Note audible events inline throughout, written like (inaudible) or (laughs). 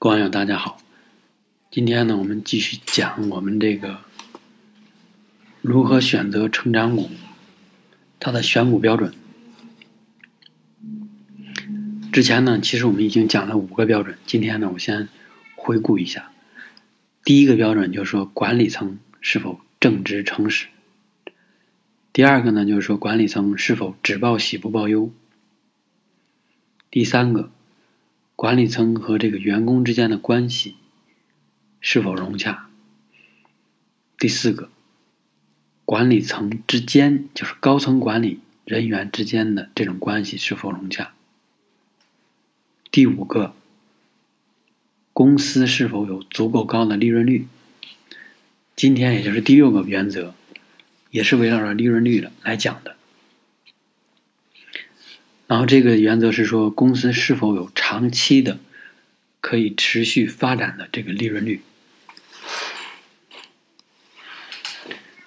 各位网友，大家好。今天呢，我们继续讲我们这个如何选择成长股，它的选股标准。之前呢，其实我们已经讲了五个标准。今天呢，我先回顾一下。第一个标准就是说，管理层是否正直诚实。第二个呢，就是说，管理层是否只报喜不报忧。第三个。管理层和这个员工之间的关系是否融洽？第四个，管理层之间就是高层管理人员之间的这种关系是否融洽？第五个，公司是否有足够高的利润率？今天也就是第六个原则，也是围绕着利润率的来讲的。然后这个原则是说，公司是否有长期的可以持续发展的这个利润率。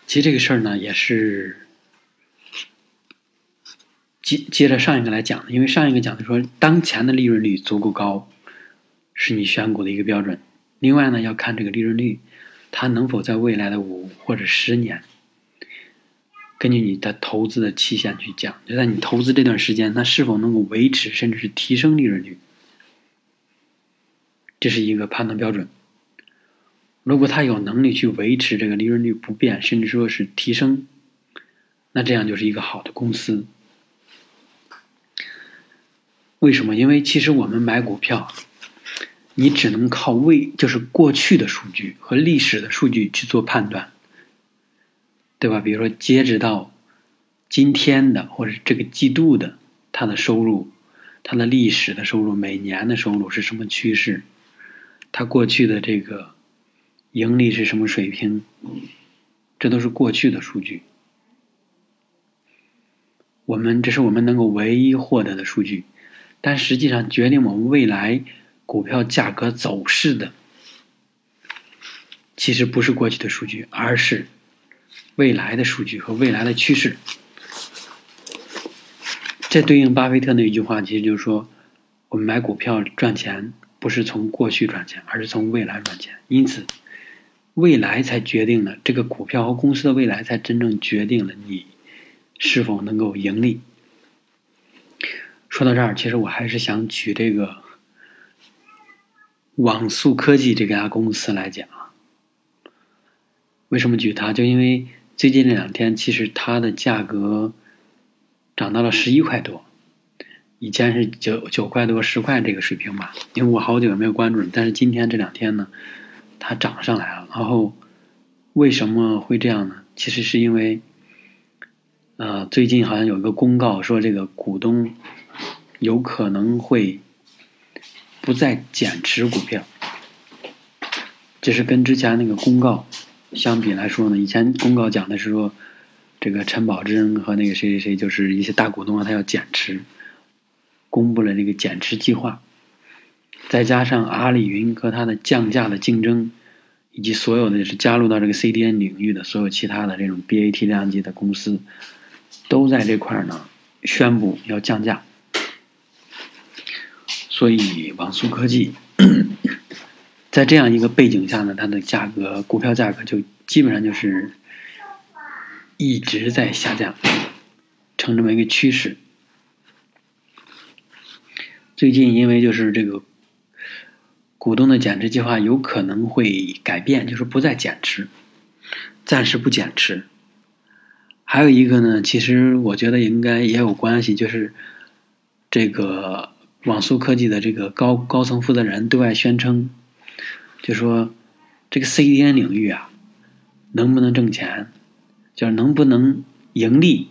其实这个事儿呢，也是接接着上一个来讲的，因为上一个讲的说，当前的利润率足够高，是你选股的一个标准。另外呢，要看这个利润率，它能否在未来的五或者十年。根据你的投资的期限去讲，就在你投资这段时间，它是否能够维持甚至是提升利润率，这是一个判断标准。如果它有能力去维持这个利润率不变，甚至说是提升，那这样就是一个好的公司。为什么？因为其实我们买股票，你只能靠未就是过去的数据和历史的数据去做判断。对吧？比如说，截止到今天的或者这个季度的，它的收入，它的历史的收入，每年的收入是什么趋势？它过去的这个盈利是什么水平？这都是过去的数据。我们这是我们能够唯一获得的数据，但实际上决定我们未来股票价格走势的，其实不是过去的数据，而是。未来的数据和未来的趋势，这对应巴菲特那一句话，其实就是说，我们买股票赚钱不是从过去赚钱，而是从未来赚钱。因此，未来才决定了这个股票和公司的未来，才真正决定了你是否能够盈利。说到这儿，其实我还是想举这个网速科技这家公司来讲。为什么举它？就因为。最近这两天，其实它的价格涨到了十一块多，以前是九九块多、十块这个水平吧。因为我好久也没有关注，但是今天这两天呢，它涨上来了。然后为什么会这样呢？其实是因为，呃，最近好像有一个公告说，这个股东有可能会不再减持股票，这是跟之前那个公告。相比来说呢，以前公告讲的是说，这个陈宝珍和那个谁谁谁，就是一些大股东啊，他要减持，公布了这个减持计划。再加上阿里云和它的降价的竞争，以及所有的是加入到这个 CDN 领域的所有其他的这种 BAT 量级的公司，都在这块呢宣布要降价。所以网速科技。在这样一个背景下呢，它的价格，股票价格就基本上就是一直在下降，成这么一个趋势。最近因为就是这个股东的减持计划有可能会改变，就是不再减持，暂时不减持。还有一个呢，其实我觉得应该也有关系，就是这个网速科技的这个高高层负责人对外宣称。就说这个 CDN 领域啊，能不能挣钱，就是能不能盈利，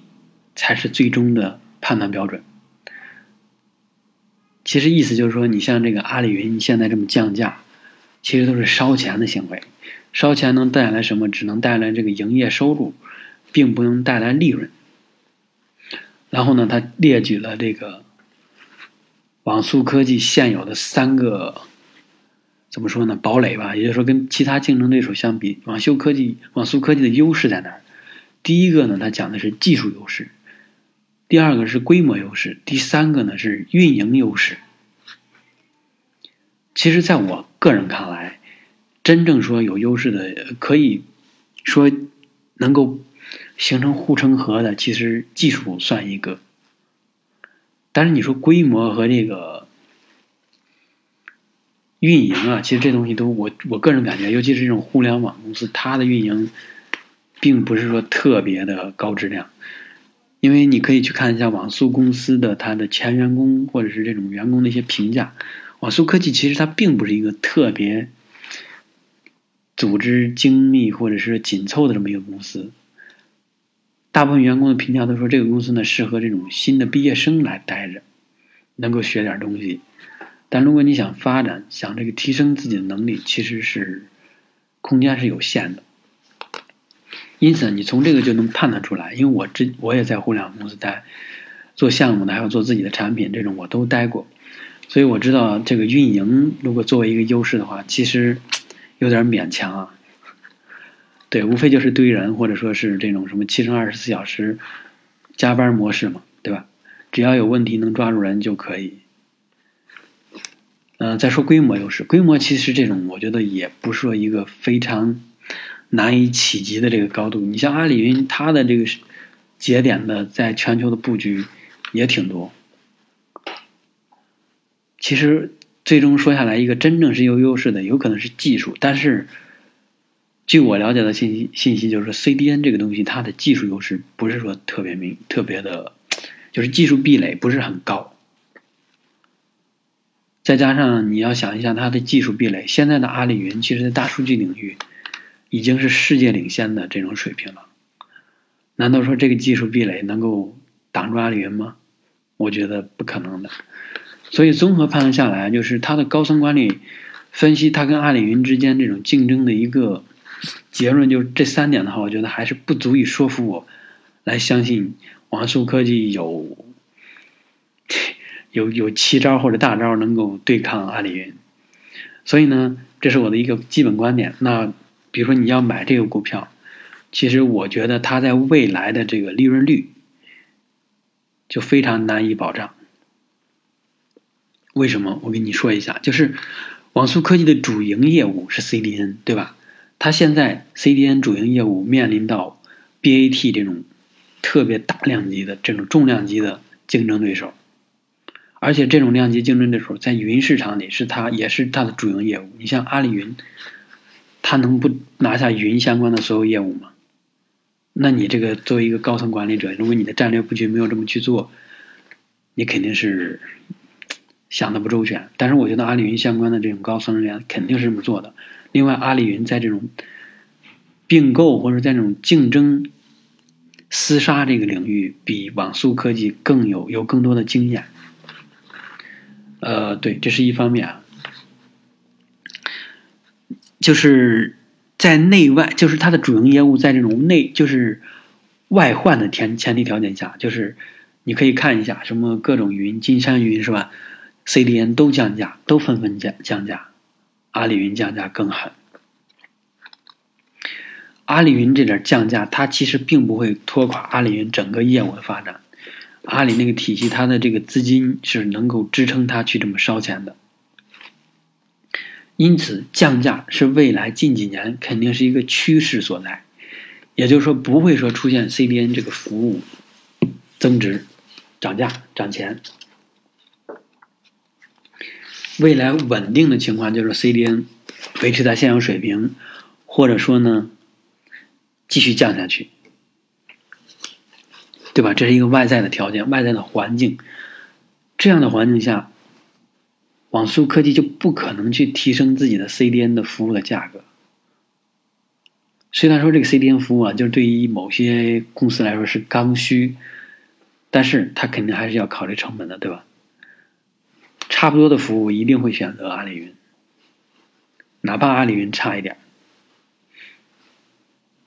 才是最终的判断标准。其实意思就是说，你像这个阿里云现在这么降价，其实都是烧钱的行为。烧钱能带来什么？只能带来这个营业收入，并不能带来利润。然后呢，他列举了这个网速科技现有的三个。怎么说呢？堡垒吧，也就是说，跟其他竞争对手相比，网修科技、网速科技的优势在哪儿？第一个呢，它讲的是技术优势；第二个是规模优势；第三个呢是运营优势。其实，在我个人看来，真正说有优势的，可以说能够形成护城河的，其实技术算一个。但是你说规模和这个运营啊，其实这东西都我我个人感觉，尤其是这种互联网公司，它的运营并不是说特别的高质量。因为你可以去看一下网速公司的它的前员工或者是这种员工的一些评价，网速科技其实它并不是一个特别组织精密或者是紧凑的这么一个公司。大部分员工的评价都说这个公司呢适合这种新的毕业生来待着，能够学点东西。但如果你想发展，想这个提升自己的能力，其实是空间是有限的。因此，你从这个就能判断出来，因为我之我也在互联网公司待，做项目的，还有做自己的产品，这种我都待过，所以我知道这个运营如果作为一个优势的话，其实有点勉强啊。对，无非就是堆人，或者说是这种什么七乘二十四小时加班模式嘛，对吧？只要有问题能抓住人就可以。嗯，再说规模优势，规模其实这种我觉得也不是说一个非常。难以企及的这个高度，你像阿里云，它的这个节点的在全球的布局也挺多。其实最终说下来，一个真正是有优势的，有可能是技术。但是，据我了解的信息，信息就是说，CDN 这个东西，它的技术优势不是说特别明、特别的，就是技术壁垒不是很高。再加上你要想一下它的技术壁垒，现在的阿里云，其实在大数据领域。已经是世界领先的这种水平了，难道说这个技术壁垒能够挡住阿里云吗？我觉得不可能的。所以综合判断下来，就是它的高层管理分析它跟阿里云之间这种竞争的一个结论，就是这三点的话，我觉得还是不足以说服我来相信网速科技有有有奇招或者大招能够对抗阿里云。所以呢，这是我的一个基本观点。那。比如说你要买这个股票，其实我觉得它在未来的这个利润率就非常难以保障。为什么？我跟你说一下，就是网速科技的主营业务是 CDN，对吧？它现在 CDN 主营业务面临到 BAT 这种特别大量级的这种重量级的竞争对手，而且这种量级竞争对手在云市场里是它也是它的主营业务。你像阿里云。它能不拿下云相关的所有业务吗？那你这个作为一个高层管理者，如果你的战略布局没有这么去做，你肯定是想的不周全。但是我觉得阿里云相关的这种高层人员肯定是这么做的。另外，阿里云在这种并购或者在这种竞争厮杀这个领域，比网速科技更有有更多的经验。呃，对，这是一方面啊。就是在内外，就是它的主营业务在这种内，就是外换的前前提条件下，就是你可以看一下什么各种云，金山云是吧？CDN 都降价，都纷纷降降价，阿里云降价更狠。阿里云这点降价，它其实并不会拖垮阿里云整个业务的发展。阿里那个体系，它的这个资金是能够支撑它去这么烧钱的。因此，降价是未来近几年肯定是一个趋势所在，也就是说，不会说出现 CDN 这个服务增值、涨价、涨钱。未来稳定的情况就是 CDN 维持在现有水平，或者说呢继续降下去，对吧？这是一个外在的条件、外在的环境。这样的环境下。网速科技就不可能去提升自己的 CDN 的服务的价格。虽然说这个 CDN 服务啊，就是对于某些公司来说是刚需，但是他肯定还是要考虑成本的，对吧？差不多的服务一定会选择阿里云，哪怕阿里云差一点，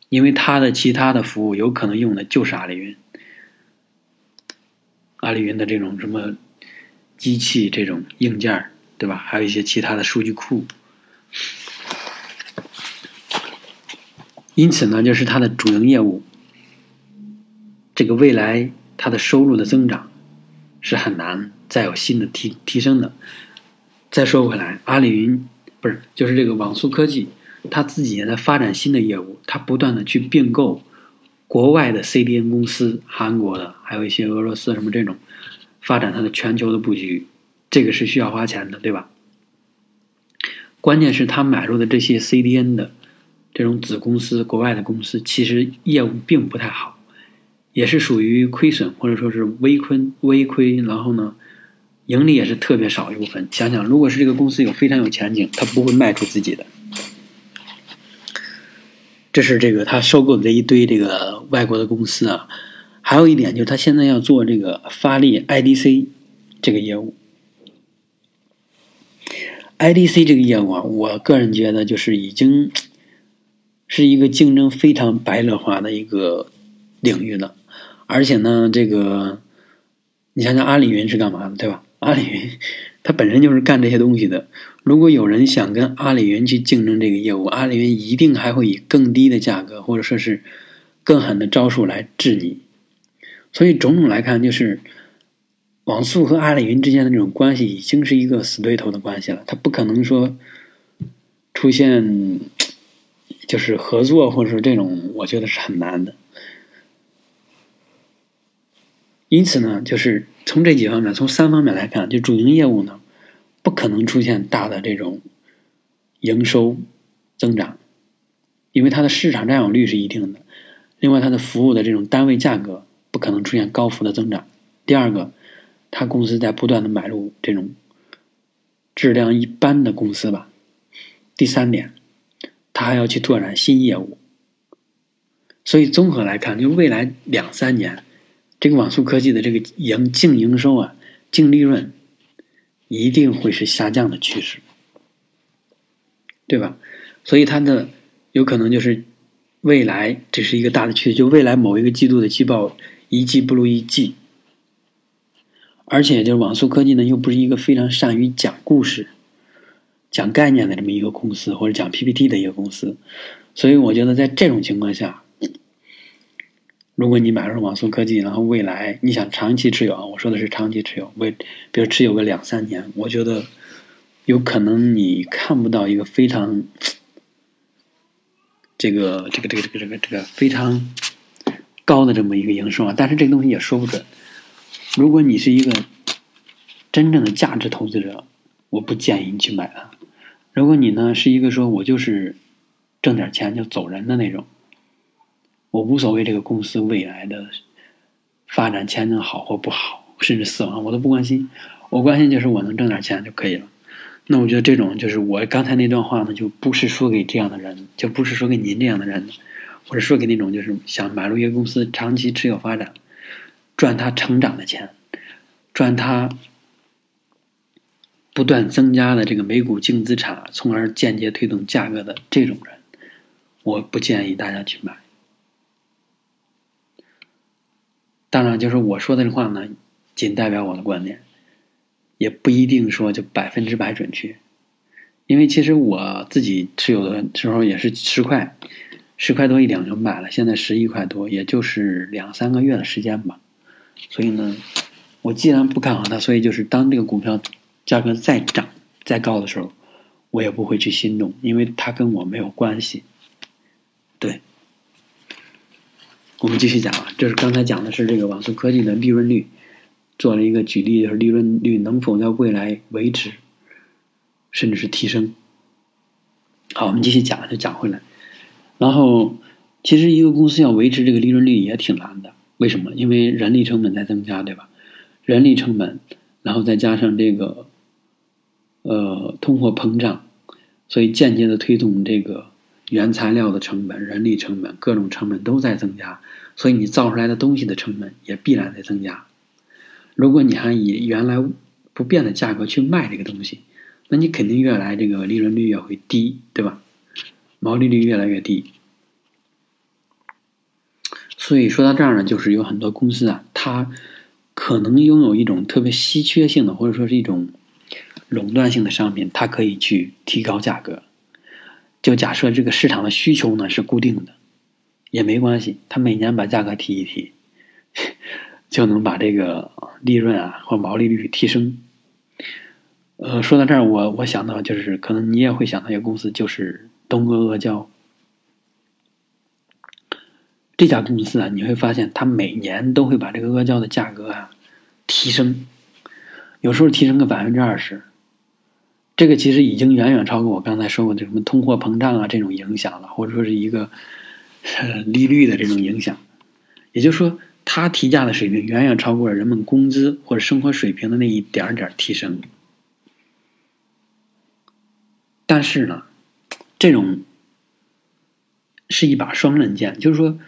因为它的其他的服务有可能用的就是阿里云，阿里云的这种什么机器这种硬件对吧？还有一些其他的数据库，因此呢，就是它的主营业务，这个未来它的收入的增长是很难再有新的提提升的。再说回来，阿里云不是就是这个网速科技，它自己也在发展新的业务，它不断的去并购国外的 CDN 公司，韩国的，还有一些俄罗斯什么这种，发展它的全球的布局，这个是需要花钱的，对吧？关键是他买入的这些 CDN 的这种子公司，国外的公司其实业务并不太好，也是属于亏损或者说是微亏微亏，然后呢，盈利也是特别少一部分。想想，如果是这个公司有非常有前景，他不会卖出自己的。这是这个他收购的这一堆这个外国的公司啊。还有一点就是他现在要做这个发力 IDC 这个业务。IDC 这个业务啊，我个人觉得就是已经是一个竞争非常白热化的一个领域了，而且呢，这个你想想阿里云是干嘛的，对吧？阿里云它本身就是干这些东西的。如果有人想跟阿里云去竞争这个业务，阿里云一定还会以更低的价格或者说是更狠的招数来治你。所以种种来看，就是。网速和阿里云之间的这种关系已经是一个死对头的关系了，它不可能说出现就是合作或者说这种，我觉得是很难的。因此呢，就是从这几方面，从三方面来看，就主营业务呢，不可能出现大的这种营收增长，因为它的市场占有率是一定的。另外，它的服务的这种单位价格不可能出现高幅的增长。第二个。他公司在不断的买入这种质量一般的公司吧。第三点，他还要去拓展新业务。所以综合来看，就未来两三年，这个网速科技的这个营净营收啊、净利润一定会是下降的趋势，对吧？所以它的有可能就是未来这是一个大的趋势，就未来某一个季度的季报一季不如一季。而且，就是网速科技呢，又不是一个非常善于讲故事、讲概念的这么一个公司，或者讲 PPT 的一个公司，所以我觉得在这种情况下，如果你买入网速科技，然后未来你想长期持有啊，我说的是长期持有，为比如持有个两三年，我觉得有可能你看不到一个非常这个这个这个这个这个这个非常高的这么一个营收啊，但是这个东西也说不准。如果你是一个真正的价值投资者，我不建议你去买它。如果你呢是一个说我就是挣点钱就走人的那种，我无所谓这个公司未来的发展前景好或不好，甚至死亡我都不关心。我关心就是我能挣点钱就可以了。那我觉得这种就是我刚才那段话呢，就不是说给这样的人，就不是说给您这样的人，或者说给那种就是想买入一个公司长期持有发展。赚它成长的钱，赚它不断增加的这个每股净资产，从而间接推动价格的这种人，我不建议大家去买。当然，就是我说的这话呢，仅代表我的观点，也不一定说就百分之百准确。因为其实我自己持有的时候也是十块，十块多一点就买了，现在十一块多，也就是两三个月的时间吧。所以呢，我既然不看好它，所以就是当这个股票价格再涨再高的时候，我也不会去心动，因为它跟我没有关系。对，我们继续讲啊，这是刚才讲的是这个网速科技的利润率，做了一个举例，就是利润率能否在未来维持，甚至是提升。好，我们继续讲，就讲回来。然后，其实一个公司要维持这个利润率也挺难的。为什么？因为人力成本在增加，对吧？人力成本，然后再加上这个，呃，通货膨胀，所以间接的推动这个原材料的成本、人力成本、各种成本都在增加，所以你造出来的东西的成本也必然在增加。如果你还以原来不变的价格去卖这个东西，那你肯定越来这个利润率也会低，对吧？毛利率越来越低。所以说到这儿呢，就是有很多公司啊，它可能拥有一种特别稀缺性的，或者说是一种垄断性的商品，它可以去提高价格。就假设这个市场的需求呢是固定的，也没关系，它每年把价格提一提，(laughs) 就能把这个利润啊或毛利率提升。呃，说到这儿，我我想到就是，可能你也会想到一个公司，就是东阿阿胶。这家公司啊，你会发现它每年都会把这个阿胶的价格啊提升，有时候提升个百分之二十。这个其实已经远远超过我刚才说过的什么通货膨胀啊这种影响了，或者说是一个 (laughs) 利率的这种影响。也就是说，它提价的水平远远超过了人们工资或者生活水平的那一点点提升。但是呢，这种是一把双刃剑，就是说，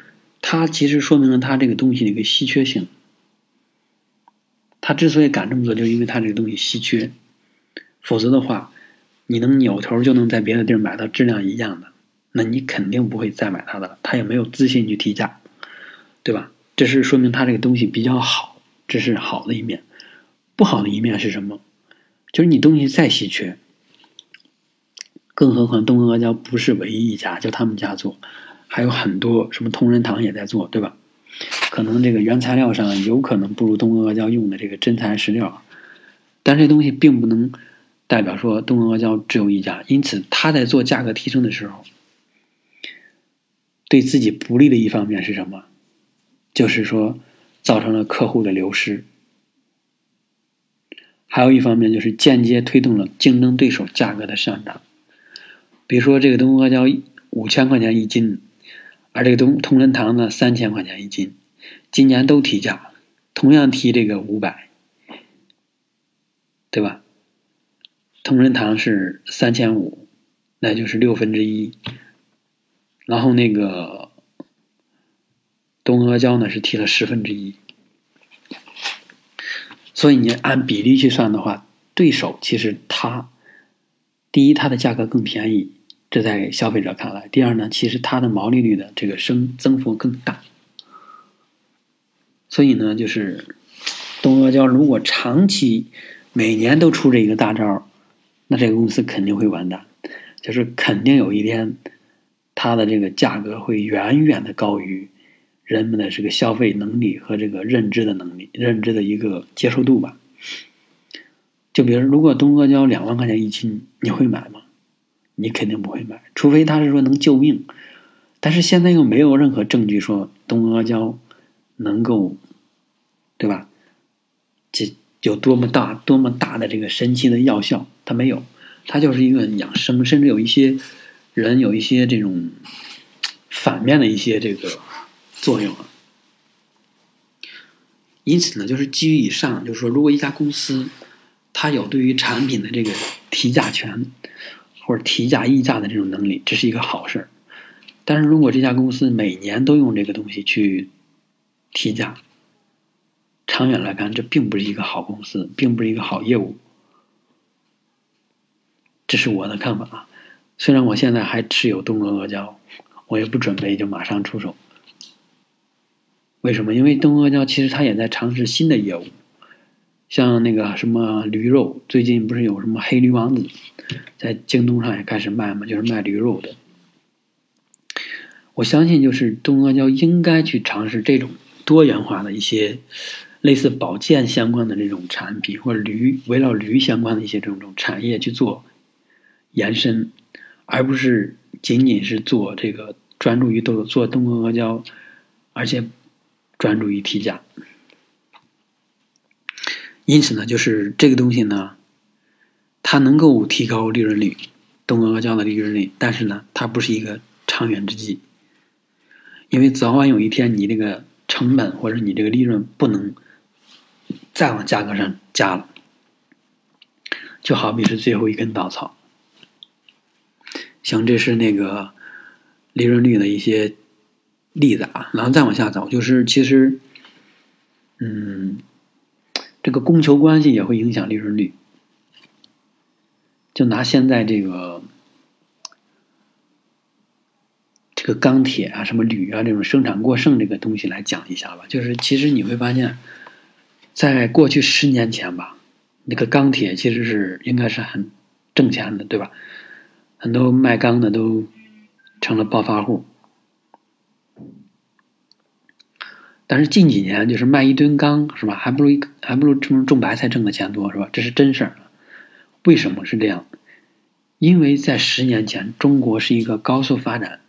它其实说明了它这个东西的一个稀缺性。他之所以敢这么做，就是因为他这个东西稀缺。否则的话，你能扭头就能在别的地儿买到质量一样的，那你肯定不会再买它的了。他也没有自信去提价，对吧？这是说明他这个东西比较好，这是好的一面。不好的一面是什么？就是你东西再稀缺。更何况东阿阿胶不是唯一一家，就他们家做，还有很多什么同仁堂也在做，对吧？可能这个原材料上有可能不如东阿阿胶用的这个真材实料，但这东西并不能代表说东阿阿胶只有一家，因此他在做价格提升的时候，对自己不利的一方面是什么？就是说造成了客户的流失，还有一方面就是间接推动了竞争对手价格的上涨。比如说，这个东阿胶五千块钱一斤，而这个东同仁堂呢三千块钱一斤，今年都提价，同样提这个五百，对吧？同仁堂是三千五，那就是六分之一，然后那个东阿胶呢是提了十分之一，所以你按比例去算的话，对手其实他第一，它的价格更便宜。这在消费者看来，第二呢，其实它的毛利率的这个升增幅更大，所以呢，就是东阿胶如果长期每年都出这一个大招，那这个公司肯定会完蛋，就是肯定有一天它的这个价格会远远的高于人们的这个消费能力和这个认知的能力、认知的一个接受度吧。就比如，如果东阿胶两万块钱一斤，你会买吗？你肯定不会买，除非他是说能救命，但是现在又没有任何证据说东阿胶能够，对吧？这有多么大、多么大的这个神奇的药效，它没有，它就是一个养生，甚至有一些人有一些这种反面的一些这个作用啊。因此呢，就是基于以上，就是说，如果一家公司它有对于产品的这个提价权。或者提价议价的这种能力，这是一个好事儿。但是如果这家公司每年都用这个东西去提价，长远来看，这并不是一个好公司，并不是一个好业务。这是我的看法啊。虽然我现在还持有东阿阿胶，我也不准备就马上出手。为什么？因为东阿阿胶其实它也在尝试新的业务。像那个什么驴肉，最近不是有什么黑驴王子，在京东上也开始卖嘛，就是卖驴肉的。我相信，就是东阿胶应该去尝试这种多元化的一些类似保健相关的这种产品，或者驴围绕驴相关的一些这种产业去做延伸，而不是仅仅是做这个专注于做做东阿胶，而且专注于提价。因此呢，就是这个东西呢，它能够提高利润率，东阿阿胶的利润率，但是呢，它不是一个长远之计，因为早晚有一天，你这个成本或者你这个利润不能再往价格上加了，就好比是最后一根稻草。行，这是那个利润率的一些例子啊，然后再往下走，就是其实，嗯。这个供求关系也会影响利润率。就拿现在这个这个钢铁啊、什么铝啊这种生产过剩这个东西来讲一下吧。就是其实你会发现，在过去十年前吧，那个钢铁其实是应该是很挣钱的，对吧？很多卖钢的都成了暴发户。但是近几年，就是卖一吨钢，是吧？还不如还不如种种白菜挣的钱多，是吧？这是真事儿。为什么是这样？因为在十年前，中国是一个高速发展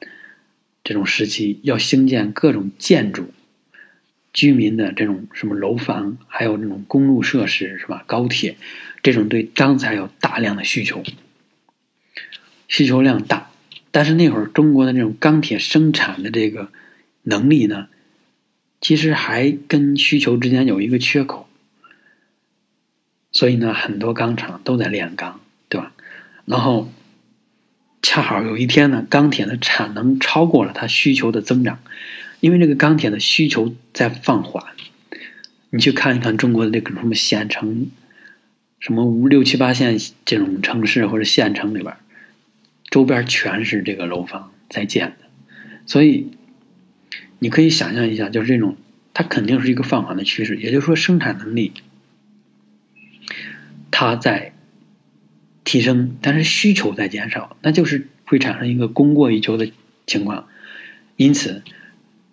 这种时期，要兴建各种建筑、居民的这种什么楼房，还有这种公路设施，是吧？高铁，这种对钢材有大量的需求，需求量大。但是那会儿中国的这种钢铁生产的这个能力呢，其实还跟需求之间有一个缺口，所以呢，很多钢厂都在炼钢，对吧？然后恰好有一天呢，钢铁的产能超过了它需求的增长，因为这个钢铁的需求在放缓。你去看一看中国的这个什么县城，什么五六七八线这种城市或者县城里边。周边全是这个楼房在建的，所以你可以想象一下，就是这种，它肯定是一个放缓的趋势。也就是说，生产能力它在提升，但是需求在减少，那就是会产生一个供过于求的情况。因此，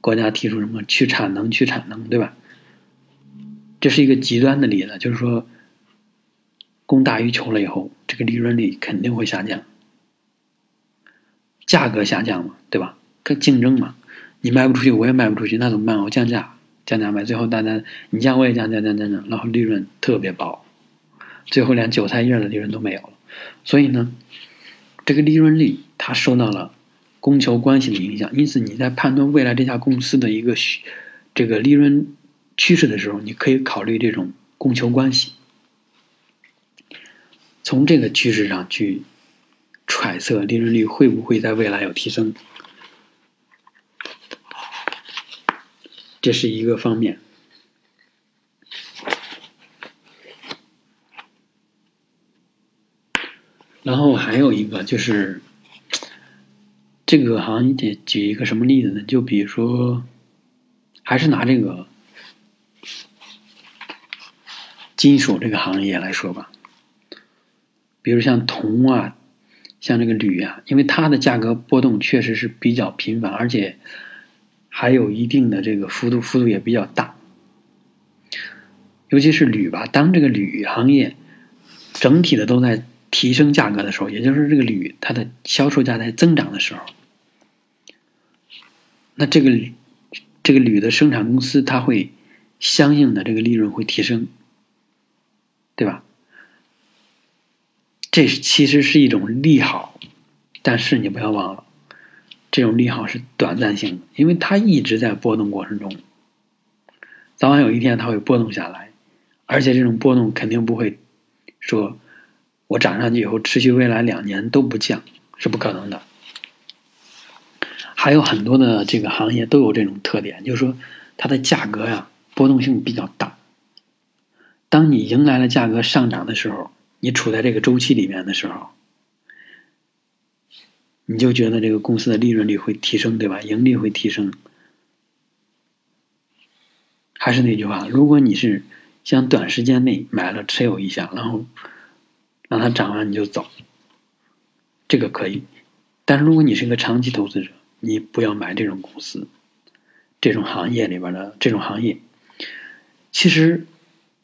国家提出什么去产能、去产能，对吧？这是一个极端的例子，就是说，供大于求了以后，这个利润率肯定会下降。价格下降嘛，对吧？跟竞争嘛，你卖不出去，我也卖不出去，那怎么办？我降价，降价卖，最后大家你降我也降，降降降降，然后利润特别薄，最后连韭菜叶的利润都没有了。所以呢，这个利润率它受到了供求关系的影响，因此你在判断未来这家公司的一个这个利润趋势的时候，你可以考虑这种供求关系，从这个趋势上去。揣测利润率会不会在未来有提升，这是一个方面。然后还有一个就是，这个行业举一个什么例子呢？就比如说，还是拿这个金属这个行业来说吧，比如像铜啊。像这个铝啊，因为它的价格波动确实是比较频繁，而且还有一定的这个幅度，幅度也比较大。尤其是铝吧，当这个铝行业整体的都在提升价格的时候，也就是这个铝它的销售价在增长的时候，那这个这个铝的生产公司它会相应的这个利润会提升，对吧？这其实是一种利好，但是你不要忘了，这种利好是短暂性的，因为它一直在波动过程中，早晚有一天它会波动下来，而且这种波动肯定不会说，我涨上去以后持续未来两年都不降，是不可能的。还有很多的这个行业都有这种特点，就是说它的价格呀波动性比较大，当你迎来了价格上涨的时候。你处在这个周期里面的时候，你就觉得这个公司的利润率会提升，对吧？盈利会提升。还是那句话，如果你是想短时间内买了持有一下，然后让它涨完你就走，这个可以。但是如果你是一个长期投资者，你不要买这种公司，这种行业里边的这种行业。其实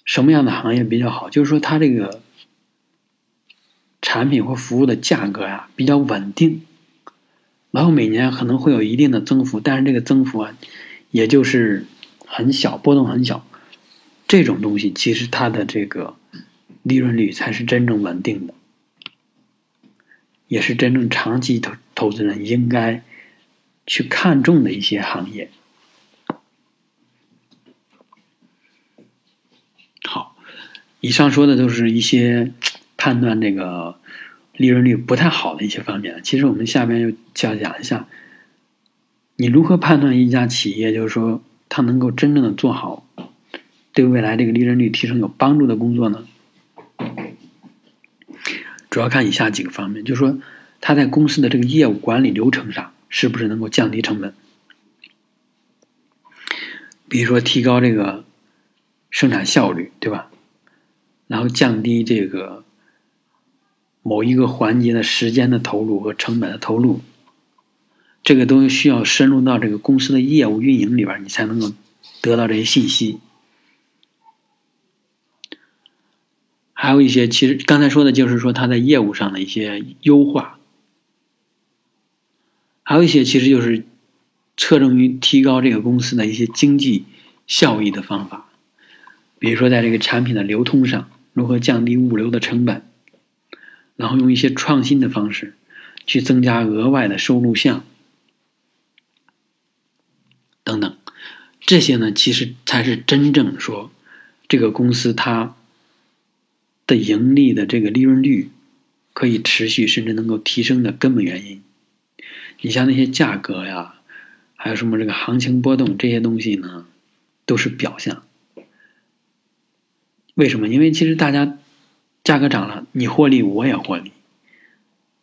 什么样的行业比较好？就是说它这个。产品或服务的价格呀比较稳定，然后每年可能会有一定的增幅，但是这个增幅啊，也就是很小，波动很小。这种东西其实它的这个利润率才是真正稳定的，也是真正长期投投资人应该去看重的一些行业。好，以上说的都是一些。判断这个利润率不太好的一些方面，其实我们下面又要讲一下，你如何判断一家企业，就是说它能够真正的做好对未来这个利润率提升有帮助的工作呢？主要看以下几个方面，就是说它在公司的这个业务管理流程上是不是能够降低成本，比如说提高这个生产效率，对吧？然后降低这个。某一个环节的时间的投入和成本的投入，这个都需要深入到这个公司的业务运营里边，你才能够得到这些信息。还有一些，其实刚才说的就是说他在业务上的一些优化，还有一些其实就是侧重于提高这个公司的一些经济效益的方法，比如说在这个产品的流通上，如何降低物流的成本，然后用一些创新的方式去增加额外的收入项。等等，这些呢，其实才是真正说这个公司它的盈利的这个利润率可以持续甚至能够提升的根本原因。你像那些价格呀，还有什么这个行情波动这些东西呢，都是表象。为什么？因为其实大家价格涨了，你获利我也获利，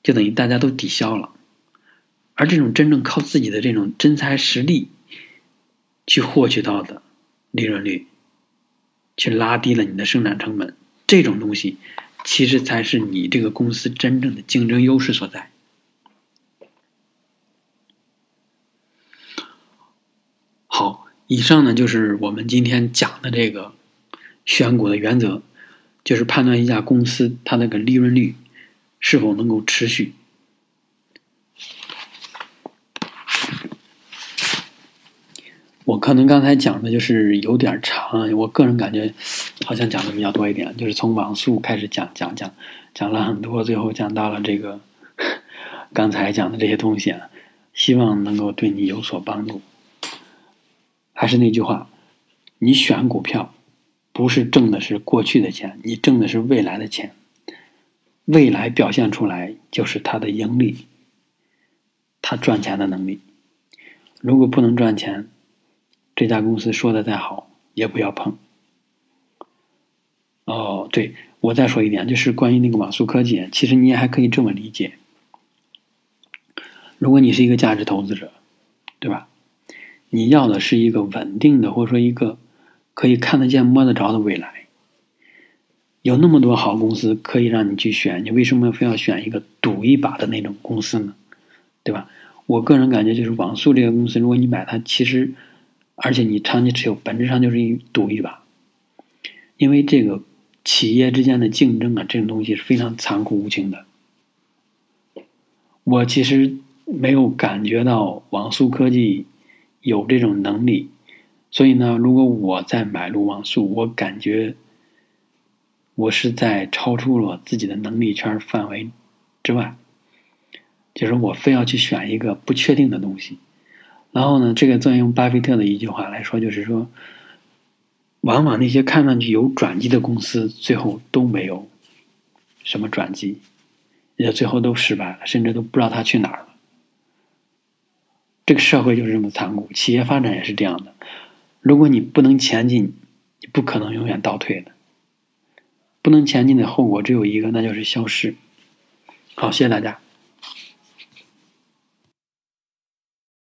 就等于大家都抵消了。而这种真正靠自己的这种真才实力。去获取到的利润率，去拉低了你的生产成本，这种东西其实才是你这个公司真正的竞争优势所在。好，以上呢就是我们今天讲的这个选股的原则，就是判断一家公司它那个利润率是否能够持续。我可能刚才讲的就是有点长，我个人感觉好像讲的比较多一点，就是从网速开始讲讲讲，讲了很多，最后讲到了这个刚才讲的这些东西啊，希望能够对你有所帮助。还是那句话，你选股票不是挣的是过去的钱，你挣的是未来的钱，未来表现出来就是它的盈利，它赚钱的能力。如果不能赚钱，这家公司说的再好，也不要碰。哦，对，我再说一点，就是关于那个网速科技，其实你也还可以这么理解：如果你是一个价值投资者，对吧？你要的是一个稳定的，或者说一个可以看得见、摸得着的未来。有那么多好公司可以让你去选，你为什么非要选一个赌一把的那种公司呢？对吧？我个人感觉，就是网速这个公司，如果你买它，其实。而且你长期持有，本质上就是一赌一把，因为这个企业之间的竞争啊，这种东西是非常残酷无情的。我其实没有感觉到网速科技有这种能力，所以呢，如果我在买入网速，我感觉我是在超出了自己的能力圈范围之外，就是我非要去选一个不确定的东西。然后呢，这个再用巴菲特的一句话来说，就是说，往往那些看上去有转机的公司，最后都没有什么转机，也最后都失败了，甚至都不知道他去哪儿了。这个社会就是这么残酷，企业发展也是这样的。如果你不能前进，你不可能永远倒退的。不能前进的后果只有一个，那就是消失。好，谢谢大家。